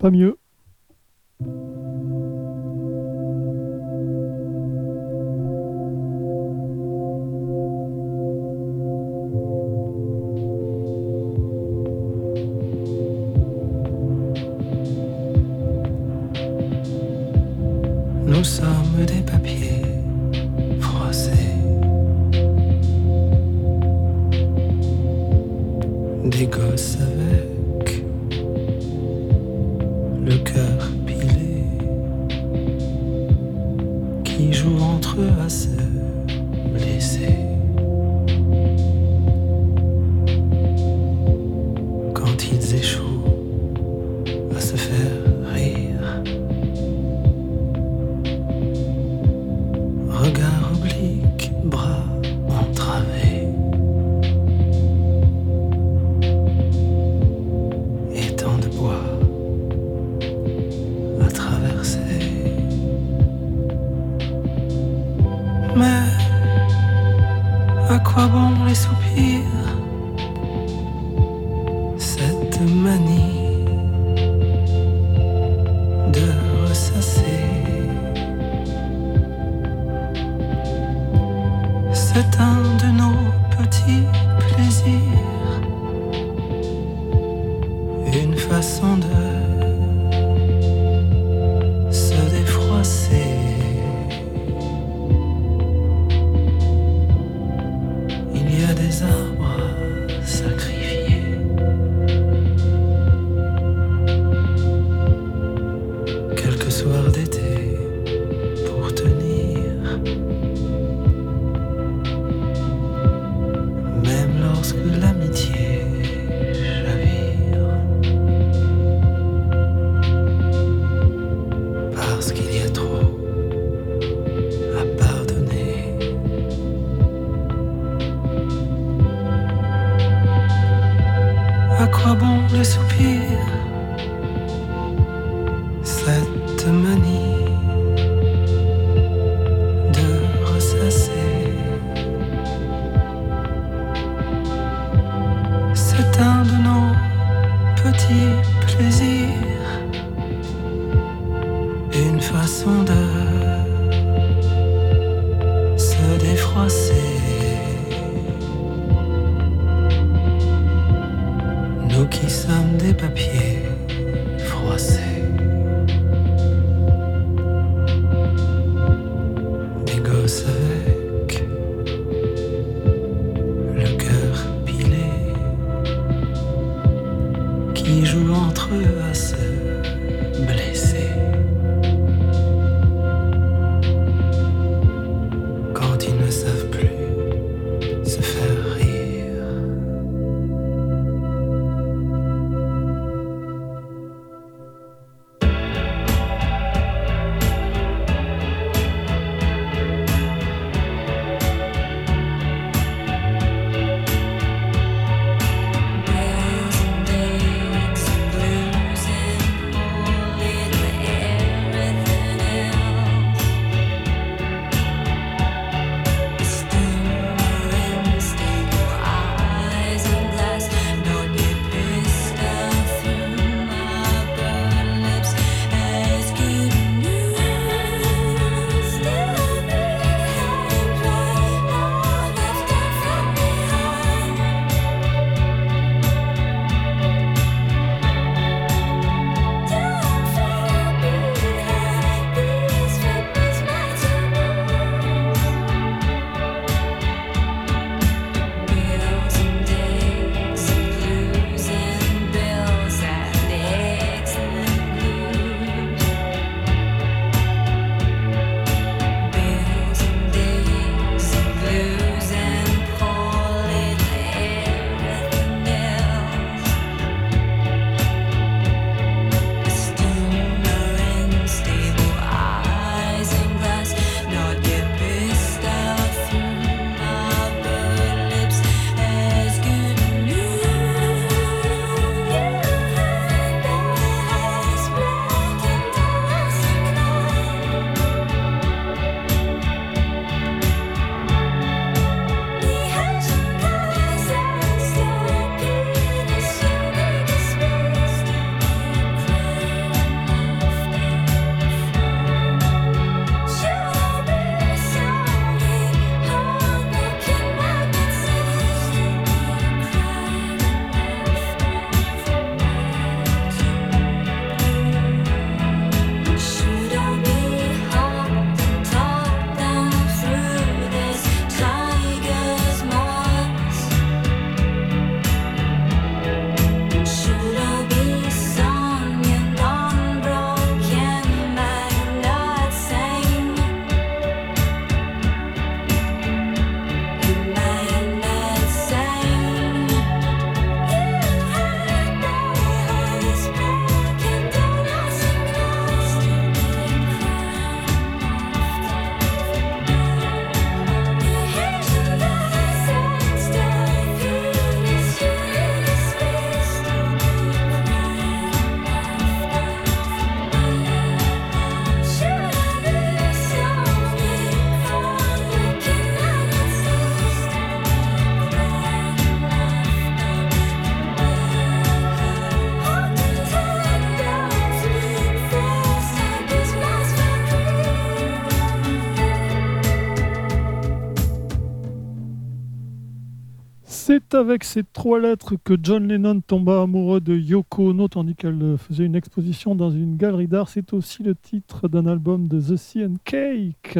Pas mieux. C'est avec ces trois lettres que John Lennon tomba amoureux de Yoko Ono tandis qu'elle faisait une exposition dans une galerie d'art. C'est aussi le titre d'un album de The Sea and Cake.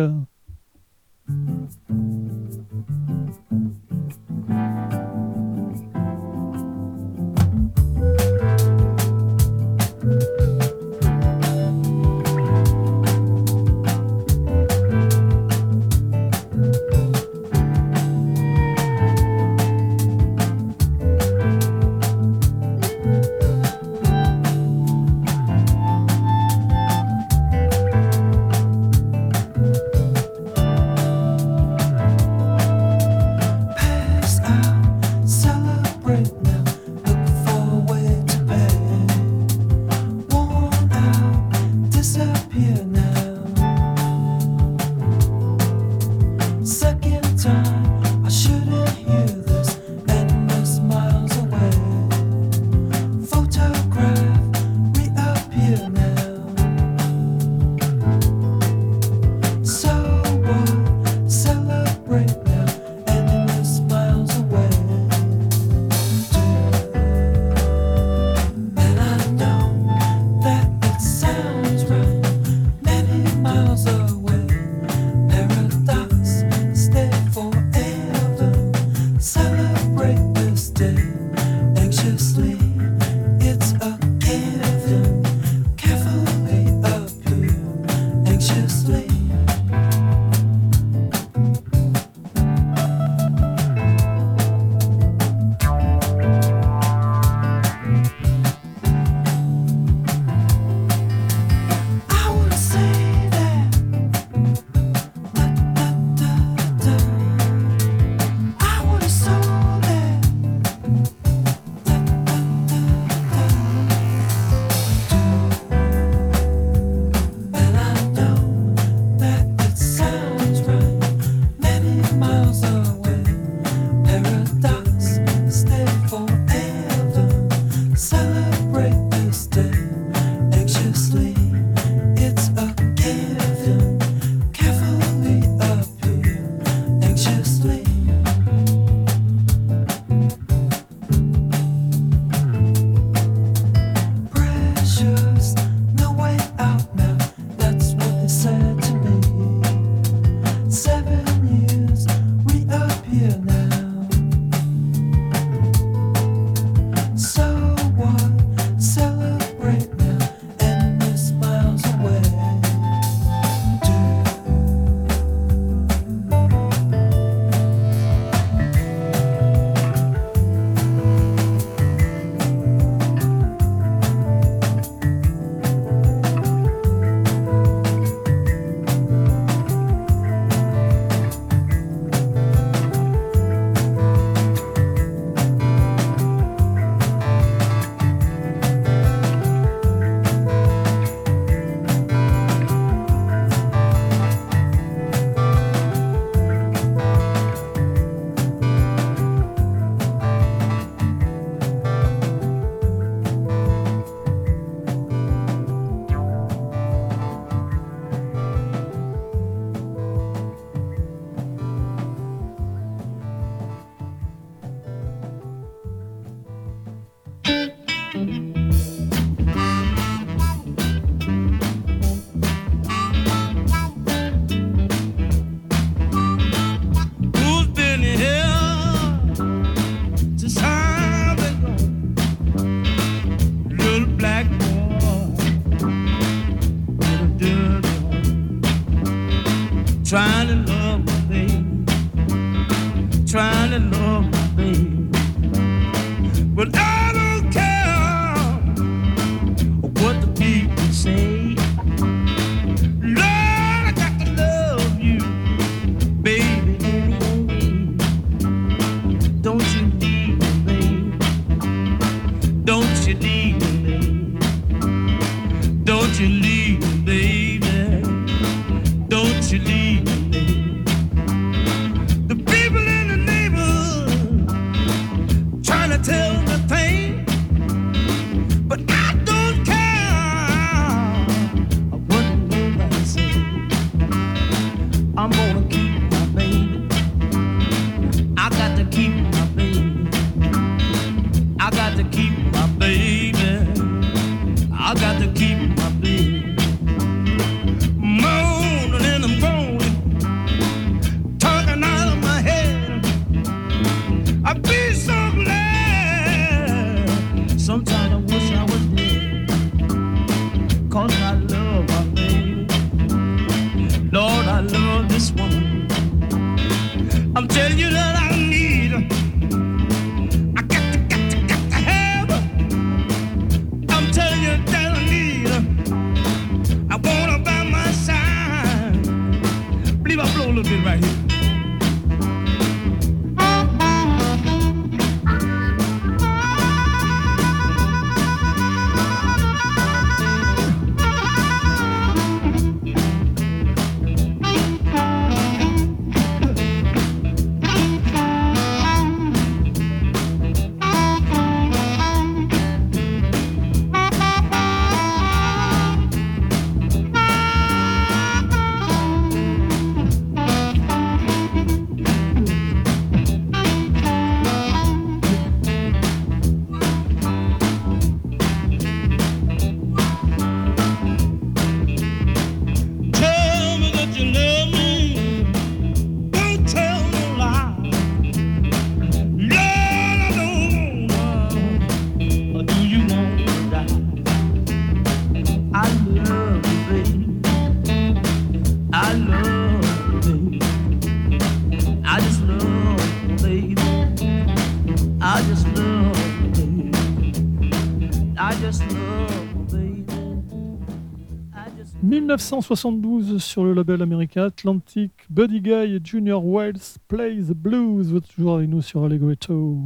1972 sur le label américain Atlantic, Buddy Guy et Junior Wells Play the Blues. Vous êtes toujours avec nous sur Allegretto.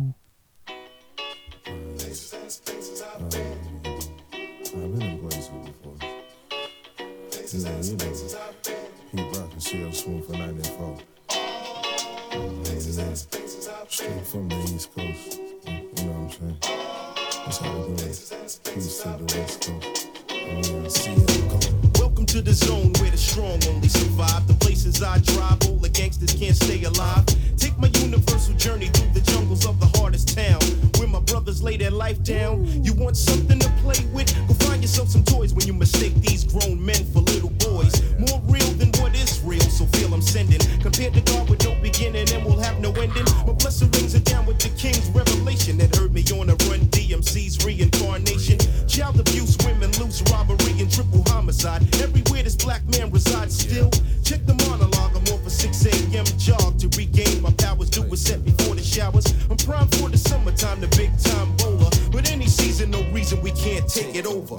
To. Welcome to the zone where the strong only survive. The places I drive, all the gangsters can't stay alive. Take my universal journey through the jungles of the hardest town. Where my brothers lay their life down. You want something to play with? Go find yourself some toys when you mistake these grown men for little boys. More real than what real, so feel I'm sending. Compared to God with no beginning and will have no ending. My blessing rings are down with the king's revelation that heard me on a run. DMC's reincarnation. Child abuse, women loose, robbery, and triple homicide. Everywhere this black man resides still. Check the monologue, I'm off a 6 a.m. jog to regain my powers. Do a set before the showers. I'm primed for the summertime, the big time bowler. But any season, no reason we can't take it over.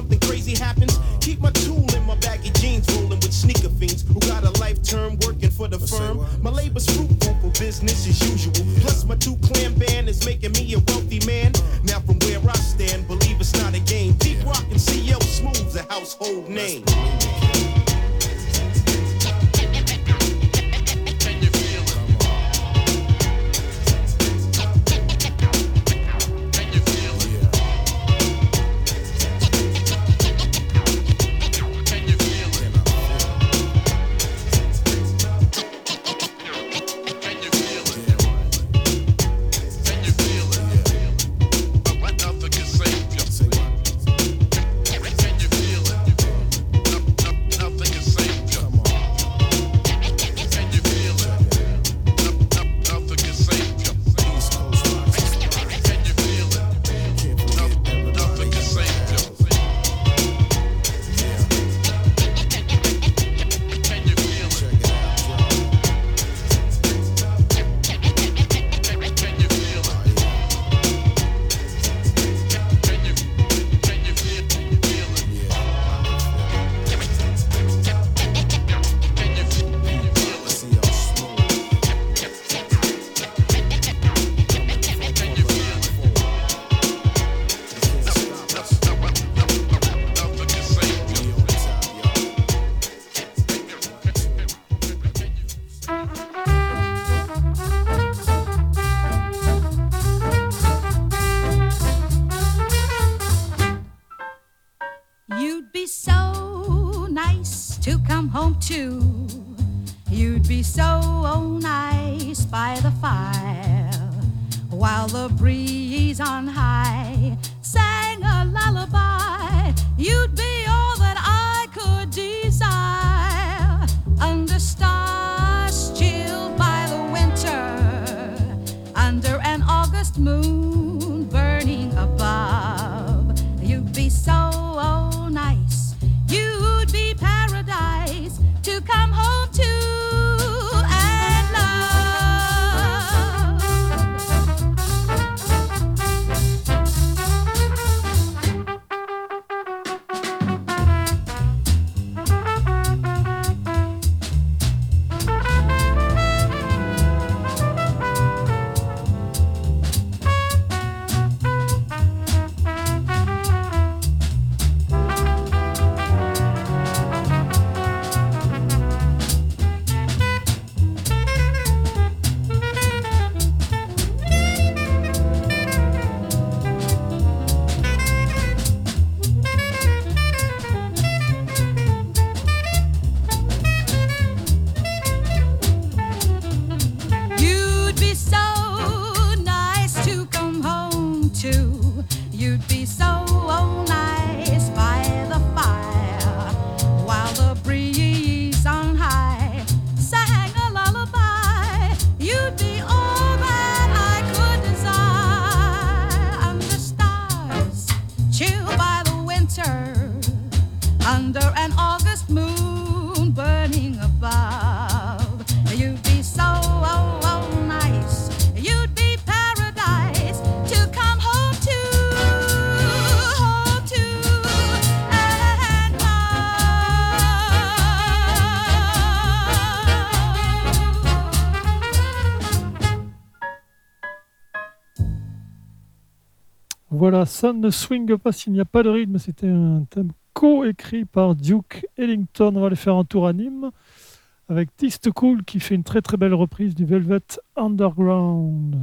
Something crazy happens. Keep my tool in my baggy jeans, rolling with sneaker fiends who got a life term working for the firm. My labor's fruitful for business as usual. Plus, my two clan band is making me a wealthy man. Now, from where I stand, believe it's not a game. Deep Rock and CL Smooth's a household name. by the fire while the breeze on high Voilà, ça ne swing pas s'il n'y a pas de rythme. C'était un thème co-écrit par Duke Ellington. On va aller faire un tour à Nîmes avec Tiste Cool qui fait une très très belle reprise du Velvet Underground.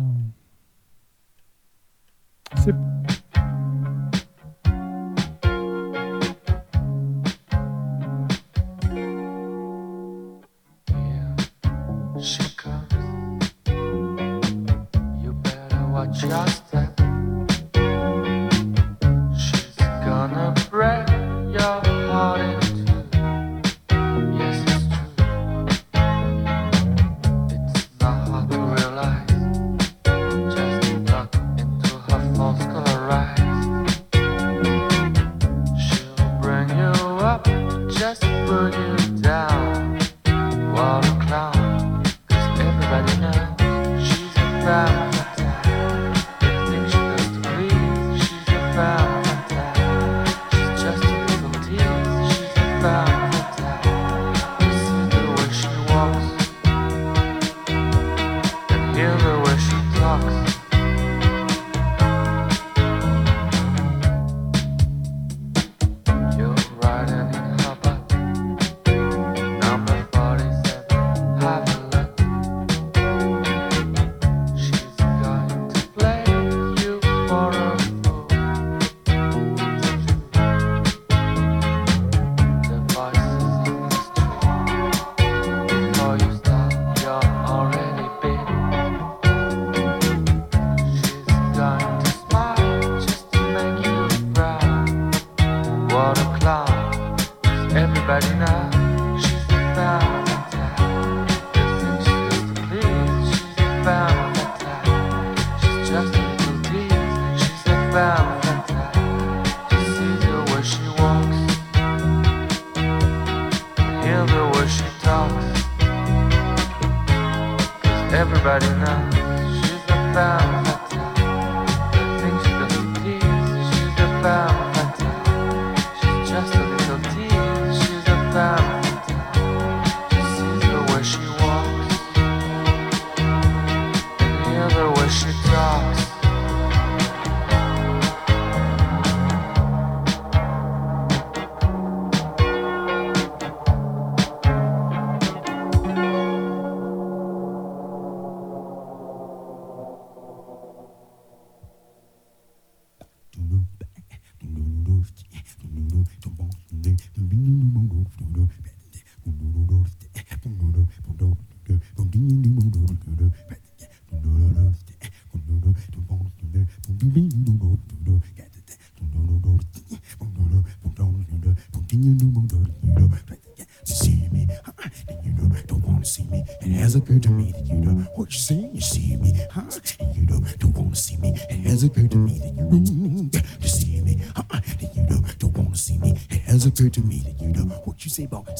occurred to me that you know. What you say about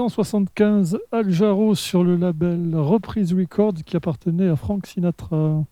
1975, Al Jarreau sur le label Reprise Records qui appartenait à Frank Sinatra.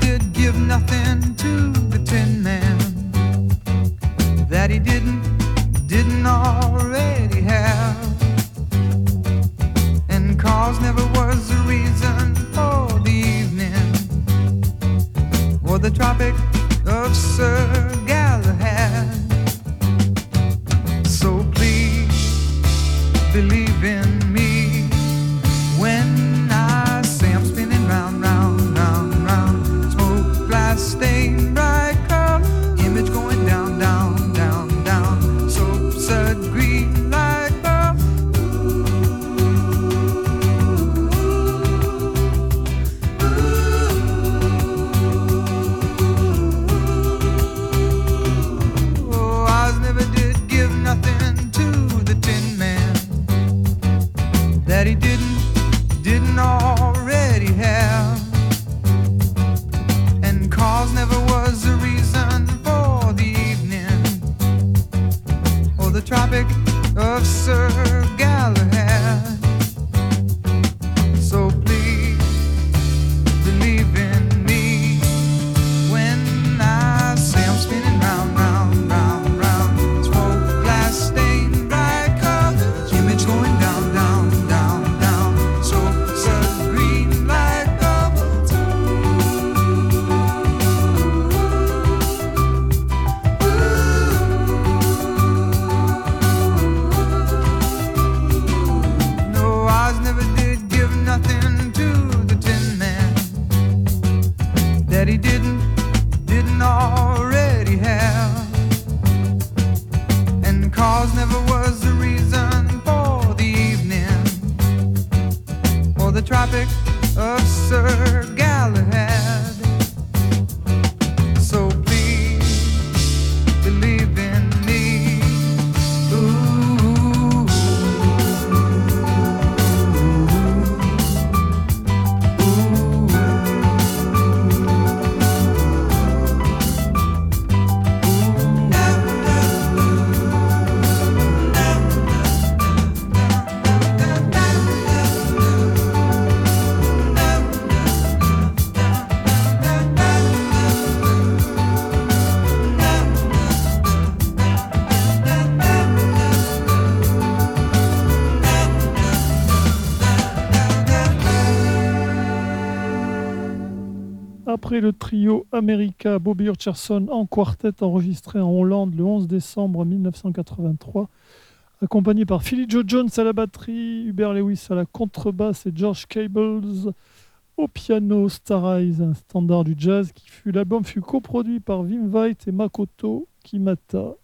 did give nothing to the tin man that he didn't, didn't already have. And cause never was a reason for the evening or the tropic of Sir Galahad. traffic. America, Bobby Hutcherson en quartet enregistré en Hollande le 11 décembre 1983, accompagné par Philly Joe Jones à la batterie, Hubert Lewis à la contrebasse et George Cables au piano. Star Eyes, un standard du jazz l'album fut coproduit par Vim Veit et Makoto Kimata.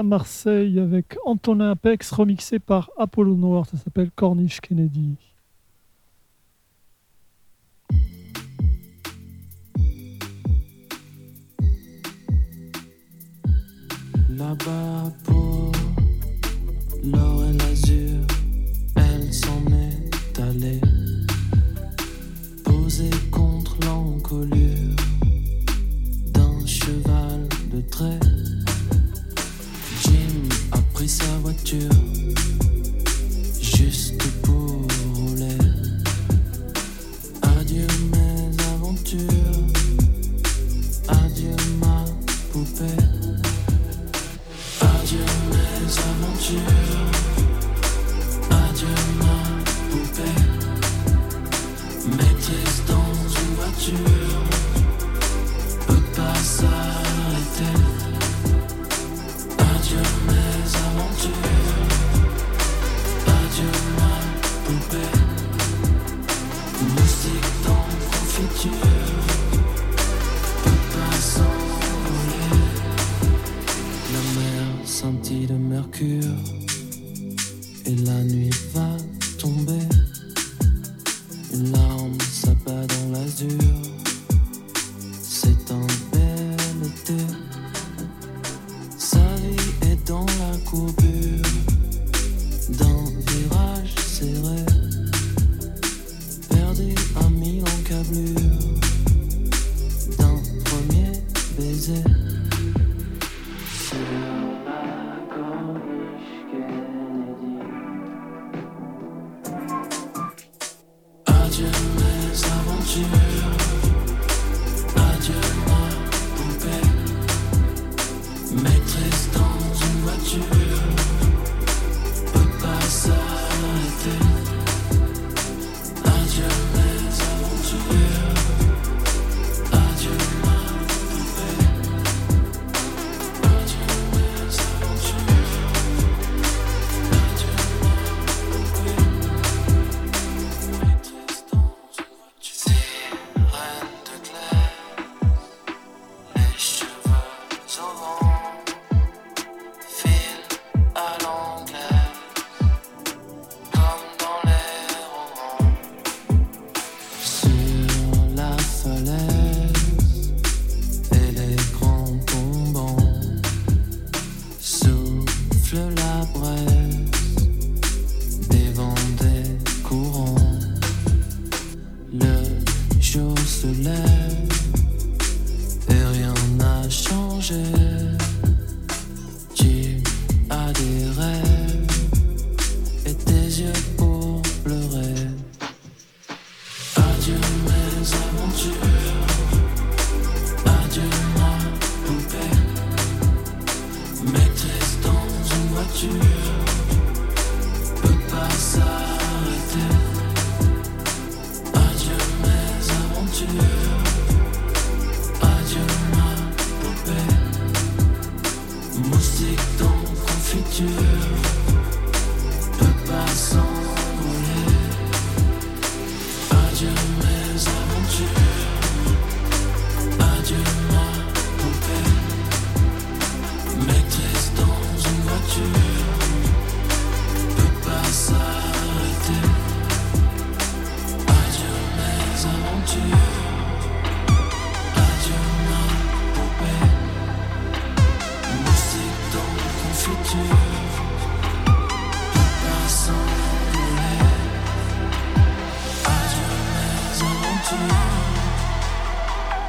à Marseille avec Antonin Apex, remixé par Apollo Noir. Ça s'appelle Corniche Kennedy. Là-bas pour l'or et l'azur, elle s'en est allée, posée contre l'encolure.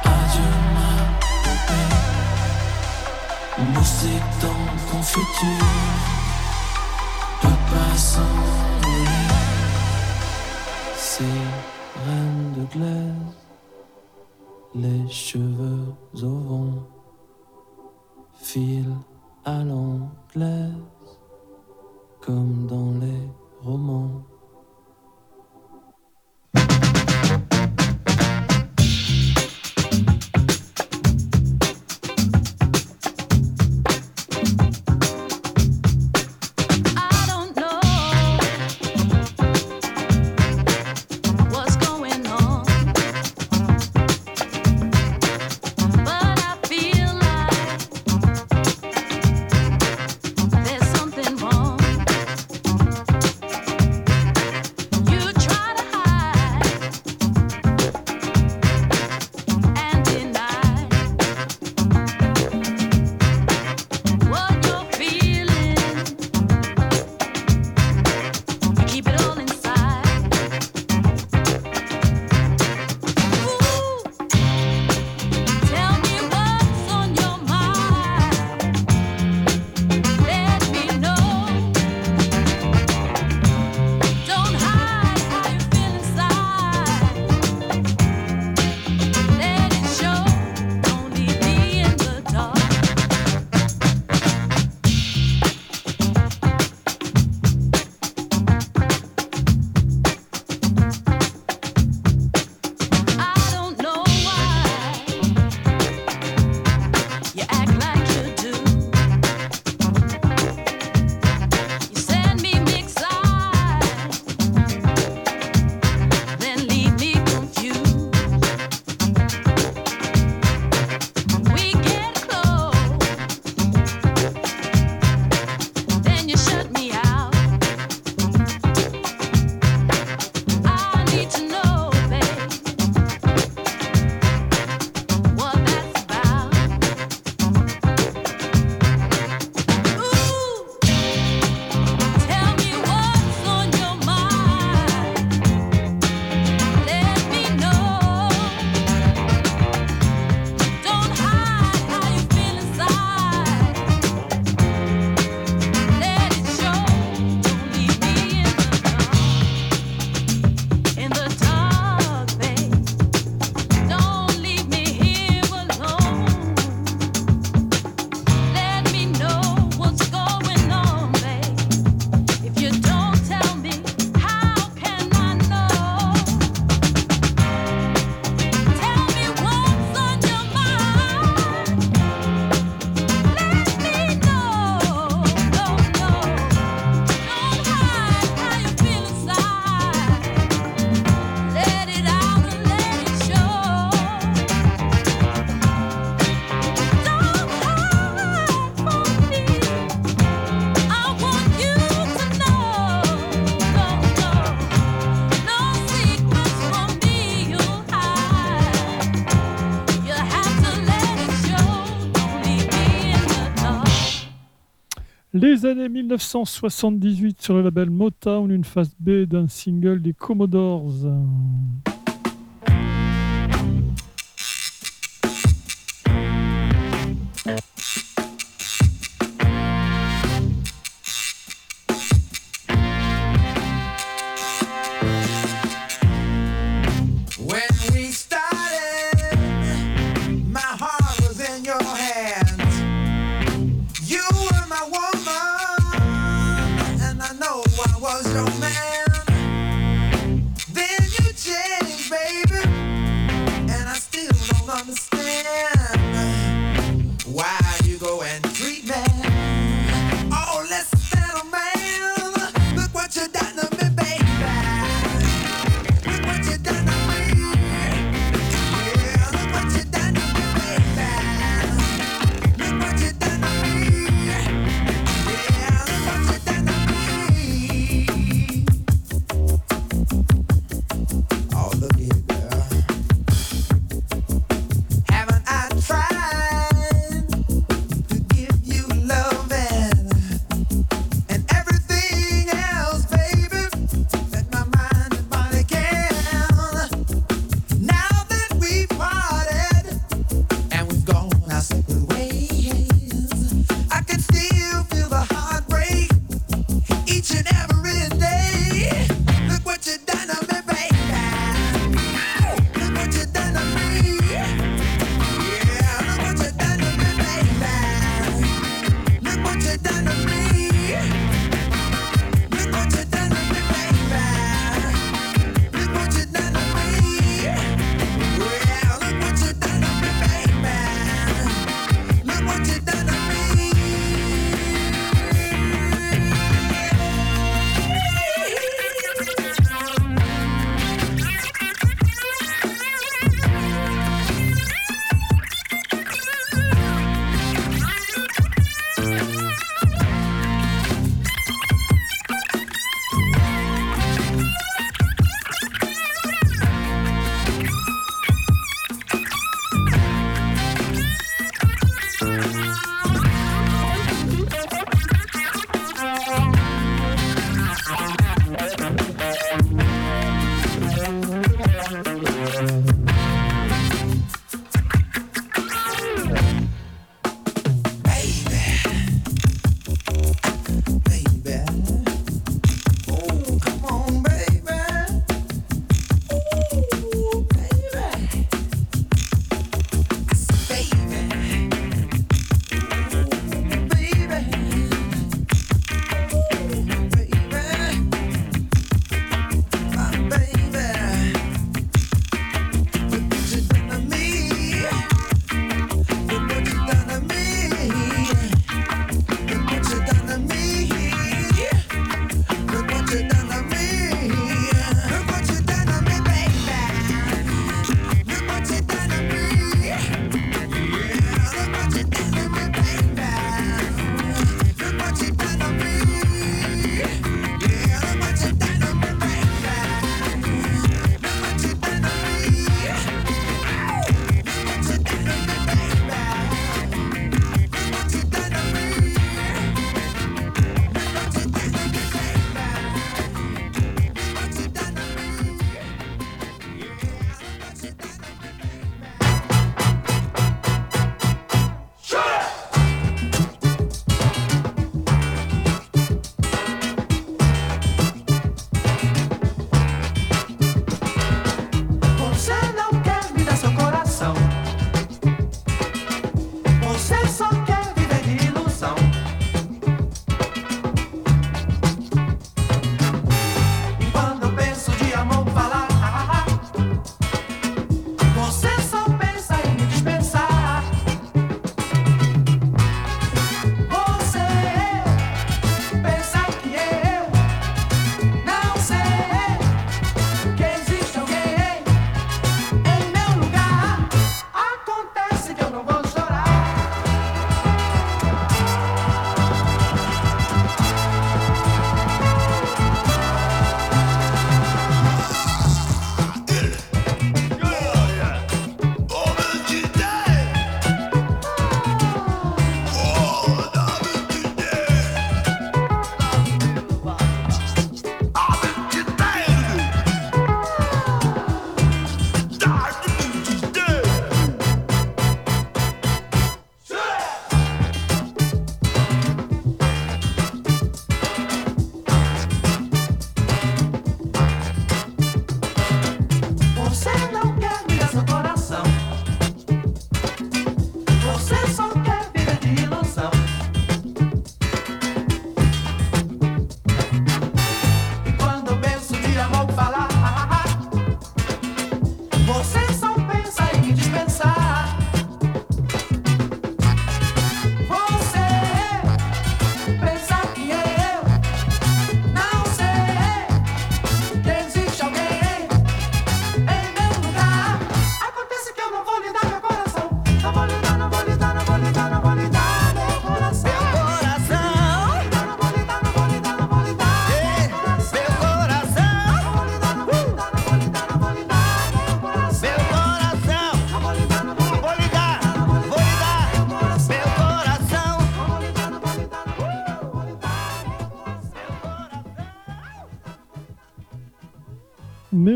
Adieu ma poupée, Moussé dans confiture, Papa s'en est. C'est reine de glaise, Les cheveux au vent, filent à l'anglaise, Comme dans les romans. les années 1978 sur le label Motown, une face B d'un single des Commodores.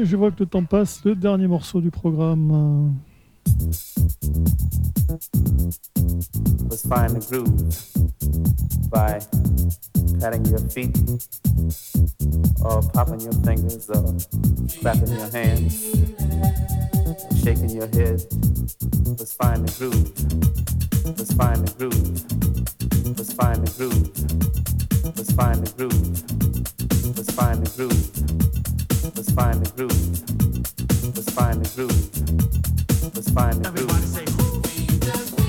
je vois que le temps passe. Le dernier morceau du programme. Let's find groove by patting your feet or popping your fingers or clapping your hands, shaking your head. Let's find groove. Let's find groove. Let's find a groove. Let's find a groove. Let's find a groove. The groove. Let's find the groove. Let's find the groove.